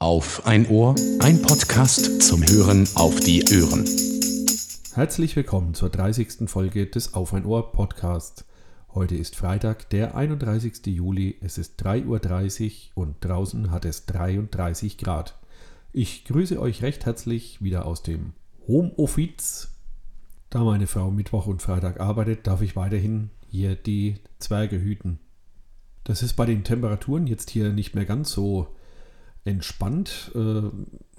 Auf ein Ohr, ein Podcast zum Hören auf die Ohren. Herzlich willkommen zur 30. Folge des Auf ein Ohr Podcast. Heute ist Freitag, der 31. Juli. Es ist 3.30 Uhr und draußen hat es 33 Grad. Ich grüße euch recht herzlich wieder aus dem Homeoffice. Da meine Frau Mittwoch und Freitag arbeitet, darf ich weiterhin hier die Zwerge hüten. Das ist bei den Temperaturen jetzt hier nicht mehr ganz so entspannt. Äh,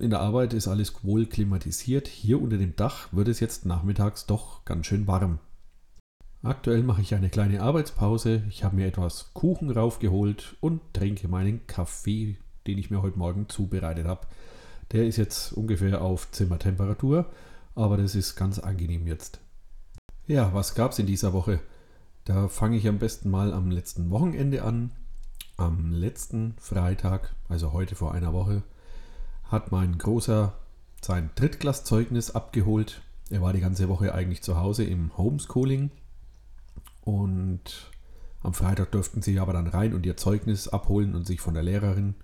in der Arbeit ist alles wohl klimatisiert. Hier unter dem Dach wird es jetzt nachmittags doch ganz schön warm. Aktuell mache ich eine kleine Arbeitspause. Ich habe mir etwas Kuchen raufgeholt und trinke meinen Kaffee, den ich mir heute Morgen zubereitet habe. Der ist jetzt ungefähr auf Zimmertemperatur, aber das ist ganz angenehm jetzt. Ja, was gab es in dieser Woche? Da fange ich am besten mal am letzten Wochenende an. Am letzten Freitag, also heute vor einer Woche, hat mein Großer sein Drittklasszeugnis abgeholt. Er war die ganze Woche eigentlich zu Hause im Homeschooling und am Freitag durften sie aber dann rein und ihr Zeugnis abholen und sich von der Lehrerin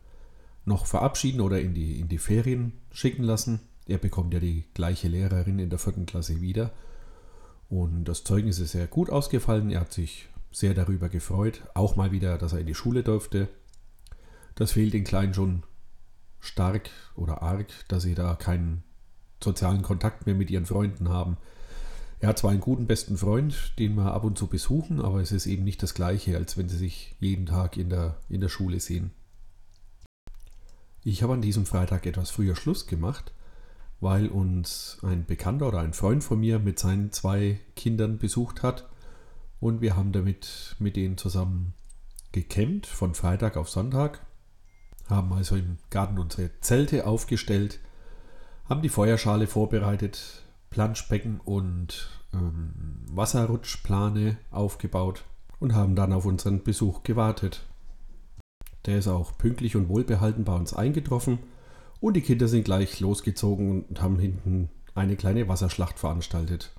noch verabschieden oder in die, in die Ferien schicken lassen. Er bekommt ja die gleiche Lehrerin in der vierten Klasse wieder. Und das Zeugnis ist sehr gut ausgefallen. Er hat sich sehr darüber gefreut. Auch mal wieder, dass er in die Schule durfte. Das fehlt den Kleinen schon stark oder arg, dass sie da keinen sozialen Kontakt mehr mit ihren Freunden haben. Er hat zwar einen guten besten Freund, den wir ab und zu besuchen, aber es ist eben nicht das gleiche, als wenn sie sich jeden Tag in der, in der Schule sehen. Ich habe an diesem Freitag etwas früher Schluss gemacht, weil uns ein Bekannter oder ein Freund von mir mit seinen zwei Kindern besucht hat und wir haben damit mit denen zusammen gecampt von Freitag auf Sonntag, haben also im Garten unsere Zelte aufgestellt, haben die Feuerschale vorbereitet, Planschbecken und ähm, Wasserrutschplane aufgebaut und haben dann auf unseren Besuch gewartet. Der ist auch pünktlich und wohlbehalten bei uns eingetroffen und die Kinder sind gleich losgezogen und haben hinten eine kleine Wasserschlacht veranstaltet.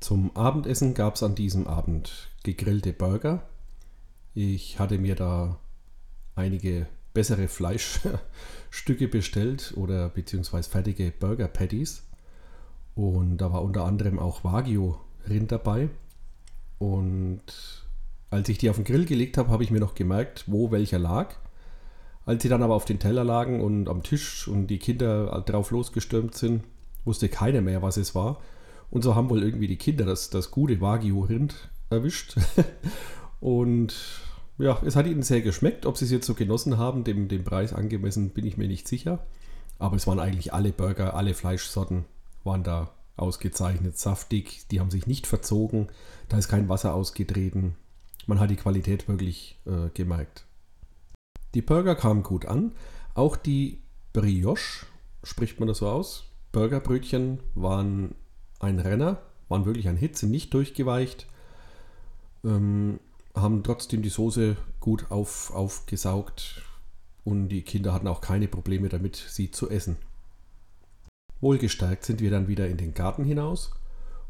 Zum Abendessen gab es an diesem Abend gegrillte Burger. Ich hatte mir da einige bessere Fleischstücke bestellt oder beziehungsweise fertige Burger Patties. Und da war unter anderem auch Wagyu-Rind dabei. Und als ich die auf den Grill gelegt habe, habe ich mir noch gemerkt, wo welcher lag. Als sie dann aber auf den Teller lagen und am Tisch und die Kinder drauf losgestürmt sind, wusste keiner mehr, was es war. Und so haben wohl irgendwie die Kinder das, das gute Wagyu-Rind erwischt. und ja, es hat ihnen sehr geschmeckt. Ob sie es jetzt so genossen haben, dem, dem Preis angemessen, bin ich mir nicht sicher. Aber es waren eigentlich alle Burger, alle Fleischsorten waren da ausgezeichnet, saftig. Die haben sich nicht verzogen. Da ist kein Wasser ausgetreten. Man hat die Qualität wirklich äh, gemerkt. Die Burger kamen gut an. Auch die Brioche, spricht man das so aus? Burgerbrötchen waren ein Renner, waren wirklich ein Hit, sind nicht durchgeweicht, ähm, haben trotzdem die Soße gut auf, aufgesaugt und die Kinder hatten auch keine Probleme damit, sie zu essen. Wohlgestärkt sind wir dann wieder in den Garten hinaus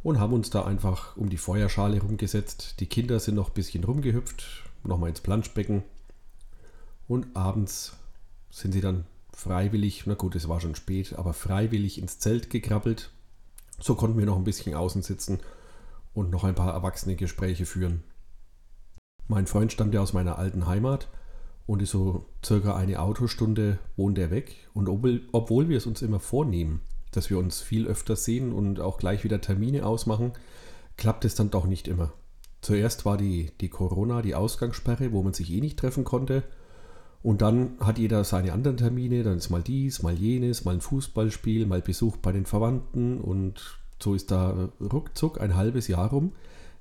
und haben uns da einfach um die Feuerschale rumgesetzt. Die Kinder sind noch ein bisschen rumgehüpft, nochmal ins Planschbecken und abends sind sie dann freiwillig, na gut, es war schon spät, aber freiwillig ins Zelt gekrabbelt so konnten wir noch ein bisschen außen sitzen und noch ein paar erwachsene Gespräche führen. Mein Freund stammt ja aus meiner alten Heimat und ist so circa eine Autostunde wohnt er weg. Und obwohl, wir es uns immer vornehmen, dass wir uns viel öfter sehen und auch gleich wieder Termine ausmachen, klappt es dann doch nicht immer. Zuerst war die, die Corona, die Ausgangssperre, wo man sich eh nicht treffen konnte. Und dann hat jeder seine anderen Termine, dann ist mal dies, mal jenes, mal ein Fußballspiel, mal Besuch bei den Verwandten und so ist da ruckzuck ein halbes Jahr rum,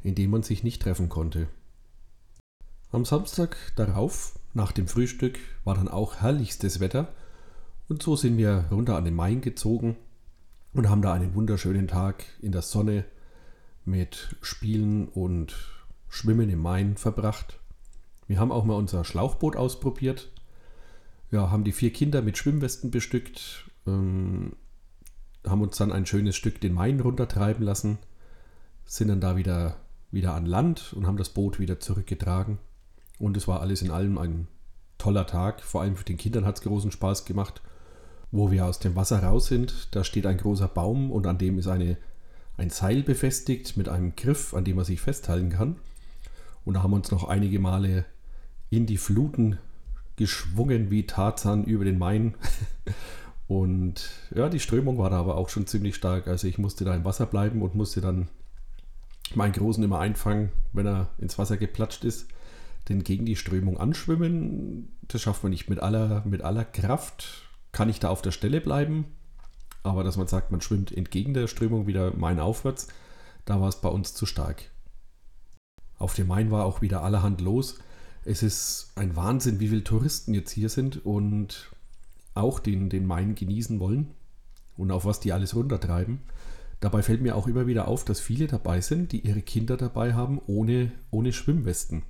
in dem man sich nicht treffen konnte. Am Samstag darauf, nach dem Frühstück, war dann auch herrlichstes Wetter und so sind wir runter an den Main gezogen und haben da einen wunderschönen Tag in der Sonne mit Spielen und Schwimmen im Main verbracht. Wir haben auch mal unser Schlauchboot ausprobiert. Ja, haben die vier Kinder mit Schwimmwesten bestückt, ähm, haben uns dann ein schönes Stück den Main runtertreiben lassen, sind dann da wieder, wieder an Land und haben das Boot wieder zurückgetragen. Und es war alles in allem ein toller Tag. Vor allem für den Kindern hat es großen Spaß gemacht. Wo wir aus dem Wasser raus sind, da steht ein großer Baum und an dem ist eine, ein Seil befestigt mit einem Griff, an dem man sich festhalten kann. Und da haben wir uns noch einige Male in die Fluten geschwungen wie Tarzan über den Main. Und ja, die Strömung war da aber auch schon ziemlich stark. Also ich musste da im Wasser bleiben und musste dann meinen Großen immer einfangen, wenn er ins Wasser geplatscht ist. Denn gegen die Strömung anschwimmen, das schafft man nicht mit aller, mit aller Kraft. Kann ich da auf der Stelle bleiben. Aber dass man sagt, man schwimmt entgegen der Strömung wieder Main aufwärts, da war es bei uns zu stark. Auf dem Main war auch wieder allerhand los. Es ist ein Wahnsinn, wie viele Touristen jetzt hier sind und auch den, den Main genießen wollen und auf was die alles runtertreiben. Dabei fällt mir auch immer wieder auf, dass viele dabei sind, die ihre Kinder dabei haben, ohne, ohne Schwimmwesten.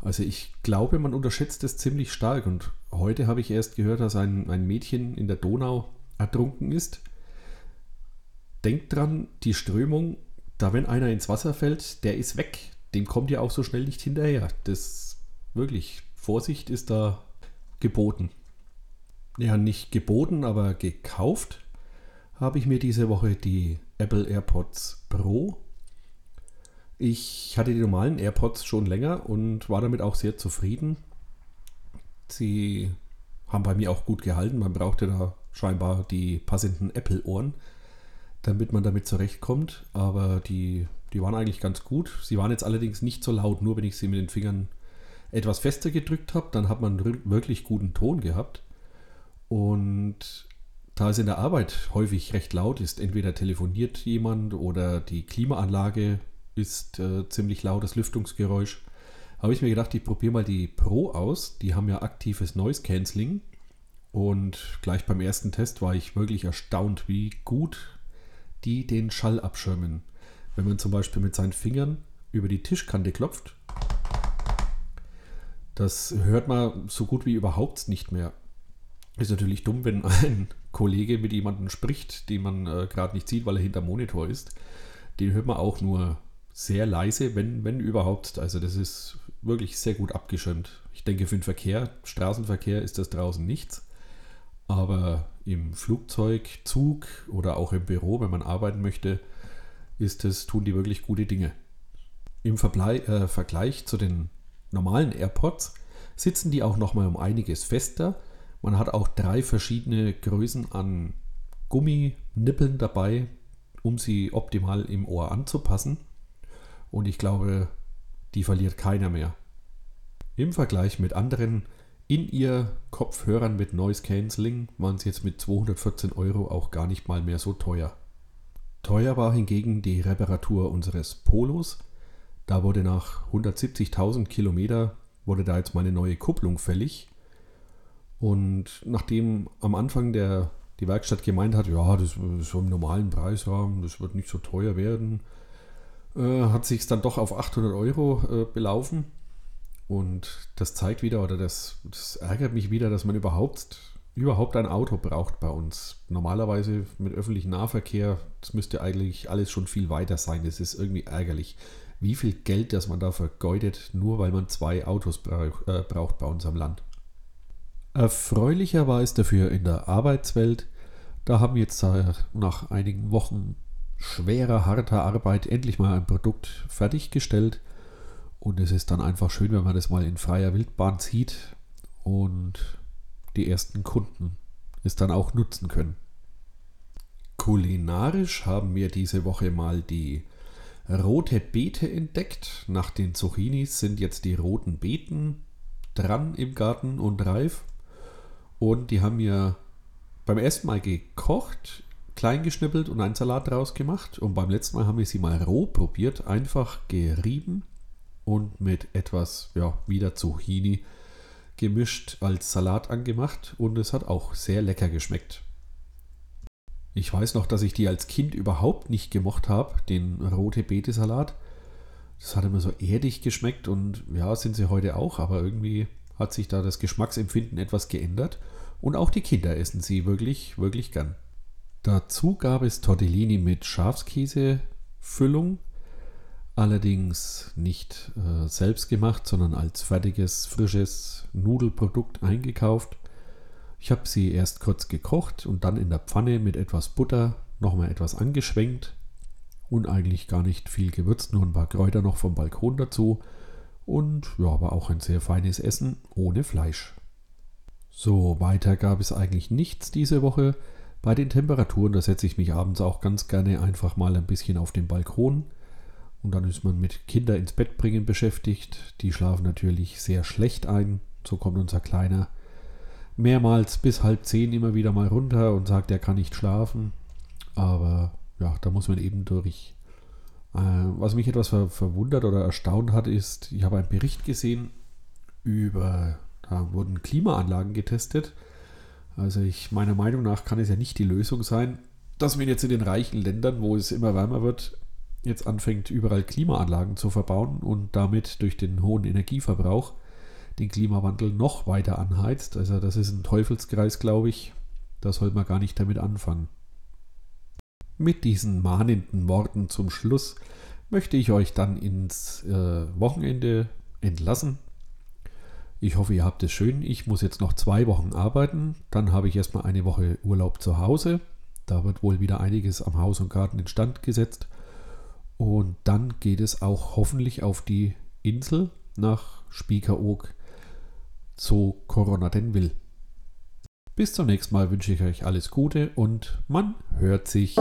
Also ich glaube, man unterschätzt es ziemlich stark. Und heute habe ich erst gehört, dass ein, ein Mädchen in der Donau ertrunken ist. Denkt dran, die Strömung, da wenn einer ins Wasser fällt, der ist weg. Dem kommt ja auch so schnell nicht hinterher. Das wirklich, Vorsicht ist da geboten. Ja, nicht geboten, aber gekauft habe ich mir diese Woche die Apple AirPods Pro. Ich hatte die normalen AirPods schon länger und war damit auch sehr zufrieden. Sie haben bei mir auch gut gehalten. Man brauchte da scheinbar die passenden Apple-Ohren, damit man damit zurechtkommt. Aber die, die waren eigentlich ganz gut. Sie waren jetzt allerdings nicht so laut, nur wenn ich sie mit den Fingern etwas fester gedrückt habe, dann hat man wirklich guten Ton gehabt. Und da es in der Arbeit häufig recht laut ist, entweder telefoniert jemand oder die Klimaanlage ist äh, ziemlich lautes Lüftungsgeräusch, habe ich mir gedacht, ich probiere mal die Pro aus. Die haben ja aktives Noise Cancelling. Und gleich beim ersten Test war ich wirklich erstaunt, wie gut die den Schall abschirmen. Wenn man zum Beispiel mit seinen Fingern über die Tischkante klopft, das hört man so gut wie überhaupt nicht mehr. Ist natürlich dumm, wenn ein Kollege mit jemandem spricht, den man äh, gerade nicht sieht, weil er hinter Monitor ist. Den hört man auch nur sehr leise, wenn, wenn überhaupt. Also das ist wirklich sehr gut abgeschirmt. Ich denke, für den Verkehr, Straßenverkehr ist das draußen nichts. Aber im Flugzeug, Zug oder auch im Büro, wenn man arbeiten möchte, ist das, tun die wirklich gute Dinge. Im Verblei äh, Vergleich zu den normalen AirPods sitzen die auch nochmal um einiges fester man hat auch drei verschiedene Größen an Gumminippeln dabei, um sie optimal im Ohr anzupassen. Und ich glaube, die verliert keiner mehr. Im Vergleich mit anderen In-Ear-Kopfhörern mit Noise Cancelling waren sie jetzt mit 214 Euro auch gar nicht mal mehr so teuer. Teuer war hingegen die Reparatur unseres Polos. Da wurde nach 170.000 Kilometer wurde da jetzt mal eine neue Kupplung fällig. Und nachdem am Anfang der, die Werkstatt gemeint hat, ja, das ist so im normalen Preisrahmen, das wird nicht so teuer werden, äh, hat sich es dann doch auf 800 Euro äh, belaufen. Und das zeigt wieder, oder das, das ärgert mich wieder, dass man überhaupt, überhaupt ein Auto braucht bei uns. Normalerweise mit öffentlichem Nahverkehr, das müsste eigentlich alles schon viel weiter sein. Das ist irgendwie ärgerlich, wie viel Geld, das man da vergeudet, nur weil man zwei Autos äh, braucht bei uns am Land. Erfreulicher war es dafür in der Arbeitswelt. Da haben jetzt nach einigen Wochen schwerer, harter Arbeit endlich mal ein Produkt fertiggestellt. Und es ist dann einfach schön, wenn man das mal in freier Wildbahn sieht und die ersten Kunden es dann auch nutzen können. Kulinarisch haben wir diese Woche mal die rote Beete entdeckt. Nach den Zucchinis sind jetzt die roten Beeten dran im Garten und reif. Und die haben mir beim ersten Mal gekocht, klein geschnippelt und einen Salat draus gemacht. Und beim letzten Mal haben wir sie mal roh probiert, einfach gerieben und mit etwas, ja, wieder Zucchini gemischt als Salat angemacht. Und es hat auch sehr lecker geschmeckt. Ich weiß noch, dass ich die als Kind überhaupt nicht gemocht habe, den rote Beete-Salat. Das hat immer so erdig geschmeckt und ja, sind sie heute auch, aber irgendwie hat sich da das Geschmacksempfinden etwas geändert und auch die Kinder essen sie wirklich, wirklich gern. Dazu gab es Tortellini mit Schafskäsefüllung. allerdings nicht äh, selbst gemacht, sondern als fertiges, frisches Nudelprodukt eingekauft. Ich habe sie erst kurz gekocht und dann in der Pfanne mit etwas Butter nochmal etwas angeschwenkt und eigentlich gar nicht viel gewürzt, nur ein paar Kräuter noch vom Balkon dazu. Und ja, aber auch ein sehr feines Essen ohne Fleisch. So, weiter gab es eigentlich nichts diese Woche. Bei den Temperaturen, da setze ich mich abends auch ganz gerne einfach mal ein bisschen auf den Balkon. Und dann ist man mit Kinder ins Bett bringen beschäftigt. Die schlafen natürlich sehr schlecht ein. So kommt unser Kleiner mehrmals bis halb zehn immer wieder mal runter und sagt, er kann nicht schlafen. Aber ja, da muss man eben durch. Äh, was mich etwas ver verwundert oder erstaunt hat, ist, ich habe einen Bericht gesehen über, da wurden Klimaanlagen getestet. Also ich, meiner Meinung nach kann es ja nicht die Lösung sein, dass man jetzt in den reichen Ländern, wo es immer wärmer wird, jetzt anfängt, überall Klimaanlagen zu verbauen und damit durch den hohen Energieverbrauch den Klimawandel noch weiter anheizt. Also das ist ein Teufelskreis, glaube ich. Da soll man gar nicht damit anfangen. Mit diesen mahnenden Worten zum Schluss möchte ich euch dann ins äh, Wochenende entlassen. Ich hoffe, ihr habt es schön. Ich muss jetzt noch zwei Wochen arbeiten. Dann habe ich erstmal eine Woche Urlaub zu Hause. Da wird wohl wieder einiges am Haus und Garten instand gesetzt. Und dann geht es auch hoffentlich auf die Insel nach Spiekeroog zu Corona denn will. Bis zum nächsten Mal wünsche ich euch alles Gute und man hört sich.